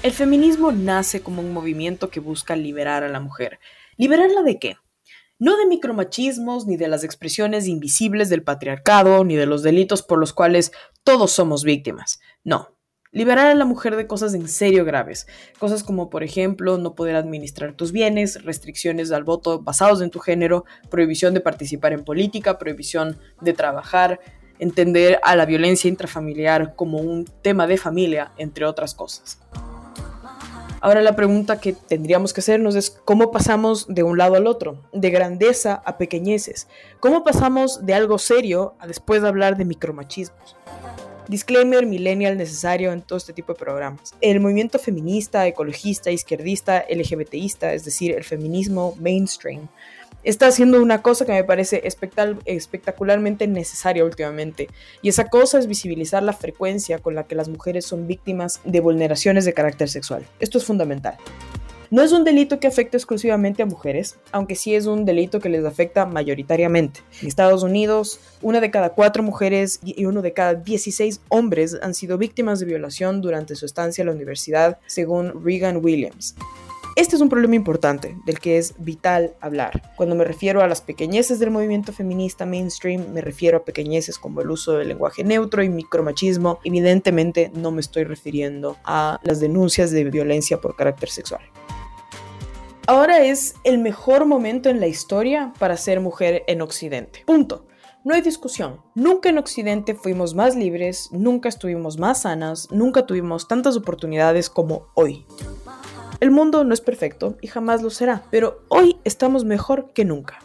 El feminismo nace como un movimiento que busca liberar a la mujer. ¿Liberarla de qué? No de micromachismos, ni de las expresiones invisibles del patriarcado, ni de los delitos por los cuales todos somos víctimas. No. Liberar a la mujer de cosas en serio graves. Cosas como, por ejemplo, no poder administrar tus bienes, restricciones al voto basados en tu género, prohibición de participar en política, prohibición de trabajar, entender a la violencia intrafamiliar como un tema de familia, entre otras cosas. Ahora la pregunta que tendríamos que hacernos es cómo pasamos de un lado al otro, de grandeza a pequeñeces, cómo pasamos de algo serio a después de hablar de micromachismos. Disclaimer millennial necesario en todo este tipo de programas. El movimiento feminista, ecologista, izquierdista, LGBTista, es decir, el feminismo mainstream, está haciendo una cosa que me parece espectacularmente necesaria últimamente, y esa cosa es visibilizar la frecuencia con la que las mujeres son víctimas de vulneraciones de carácter sexual. Esto es fundamental. No es un delito que afecte exclusivamente a mujeres, aunque sí es un delito que les afecta mayoritariamente. En Estados Unidos, una de cada cuatro mujeres y uno de cada 16 hombres han sido víctimas de violación durante su estancia en la universidad, según Regan Williams. Este es un problema importante del que es vital hablar. Cuando me refiero a las pequeñeces del movimiento feminista mainstream, me refiero a pequeñeces como el uso del lenguaje neutro y micromachismo. Evidentemente no me estoy refiriendo a las denuncias de violencia por carácter sexual. Ahora es el mejor momento en la historia para ser mujer en Occidente. Punto. No hay discusión. Nunca en Occidente fuimos más libres, nunca estuvimos más sanas, nunca tuvimos tantas oportunidades como hoy. El mundo no es perfecto y jamás lo será, pero hoy estamos mejor que nunca.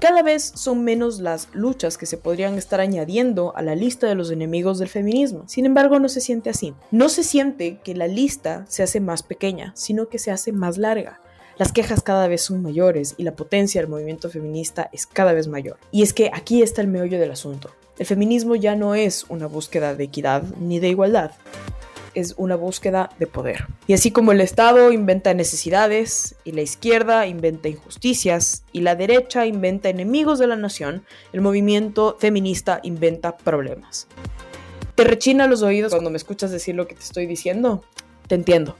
Cada vez son menos las luchas que se podrían estar añadiendo a la lista de los enemigos del feminismo. Sin embargo, no se siente así. No se siente que la lista se hace más pequeña, sino que se hace más larga. Las quejas cada vez son mayores y la potencia del movimiento feminista es cada vez mayor. Y es que aquí está el meollo del asunto. El feminismo ya no es una búsqueda de equidad ni de igualdad es una búsqueda de poder. Y así como el Estado inventa necesidades y la izquierda inventa injusticias y la derecha inventa enemigos de la nación, el movimiento feminista inventa problemas. ¿Te rechina los oídos cuando me escuchas decir lo que te estoy diciendo? Te entiendo.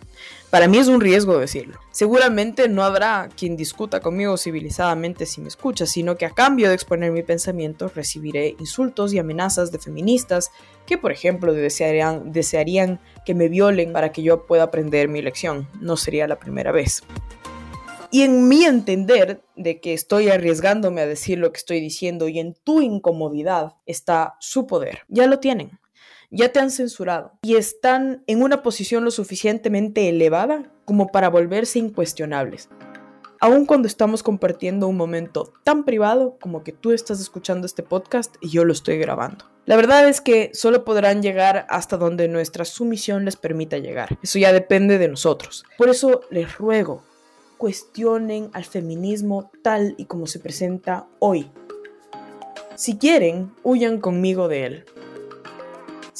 Para mí es un riesgo decirlo. Seguramente no habrá quien discuta conmigo civilizadamente si me escucha, sino que a cambio de exponer mi pensamiento recibiré insultos y amenazas de feministas que, por ejemplo, desearían, desearían que me violen para que yo pueda aprender mi lección. No sería la primera vez. Y en mi entender de que estoy arriesgándome a decir lo que estoy diciendo y en tu incomodidad está su poder. Ya lo tienen ya te han censurado y están en una posición lo suficientemente elevada como para volverse incuestionables. Aun cuando estamos compartiendo un momento tan privado como que tú estás escuchando este podcast y yo lo estoy grabando. La verdad es que solo podrán llegar hasta donde nuestra sumisión les permita llegar. Eso ya depende de nosotros. Por eso les ruego, cuestionen al feminismo tal y como se presenta hoy. Si quieren, huyan conmigo de él.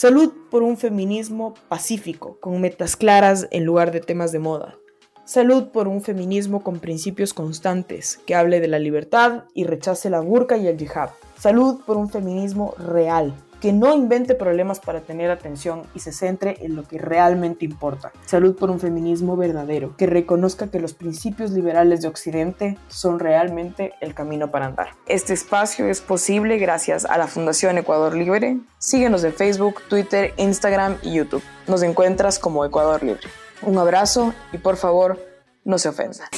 Salud por un feminismo pacífico, con metas claras en lugar de temas de moda. Salud por un feminismo con principios constantes, que hable de la libertad y rechace la burka y el jihad. Salud por un feminismo real, que no invente problemas para tener atención y se centre en lo que realmente importa. Salud por un feminismo verdadero, que reconozca que los principios liberales de Occidente son realmente el camino para andar. Este espacio es posible gracias a la Fundación Ecuador Libre. Síguenos en Facebook, Twitter, Instagram y YouTube. Nos encuentras como Ecuador Libre. Un abrazo y por favor, no se ofendan.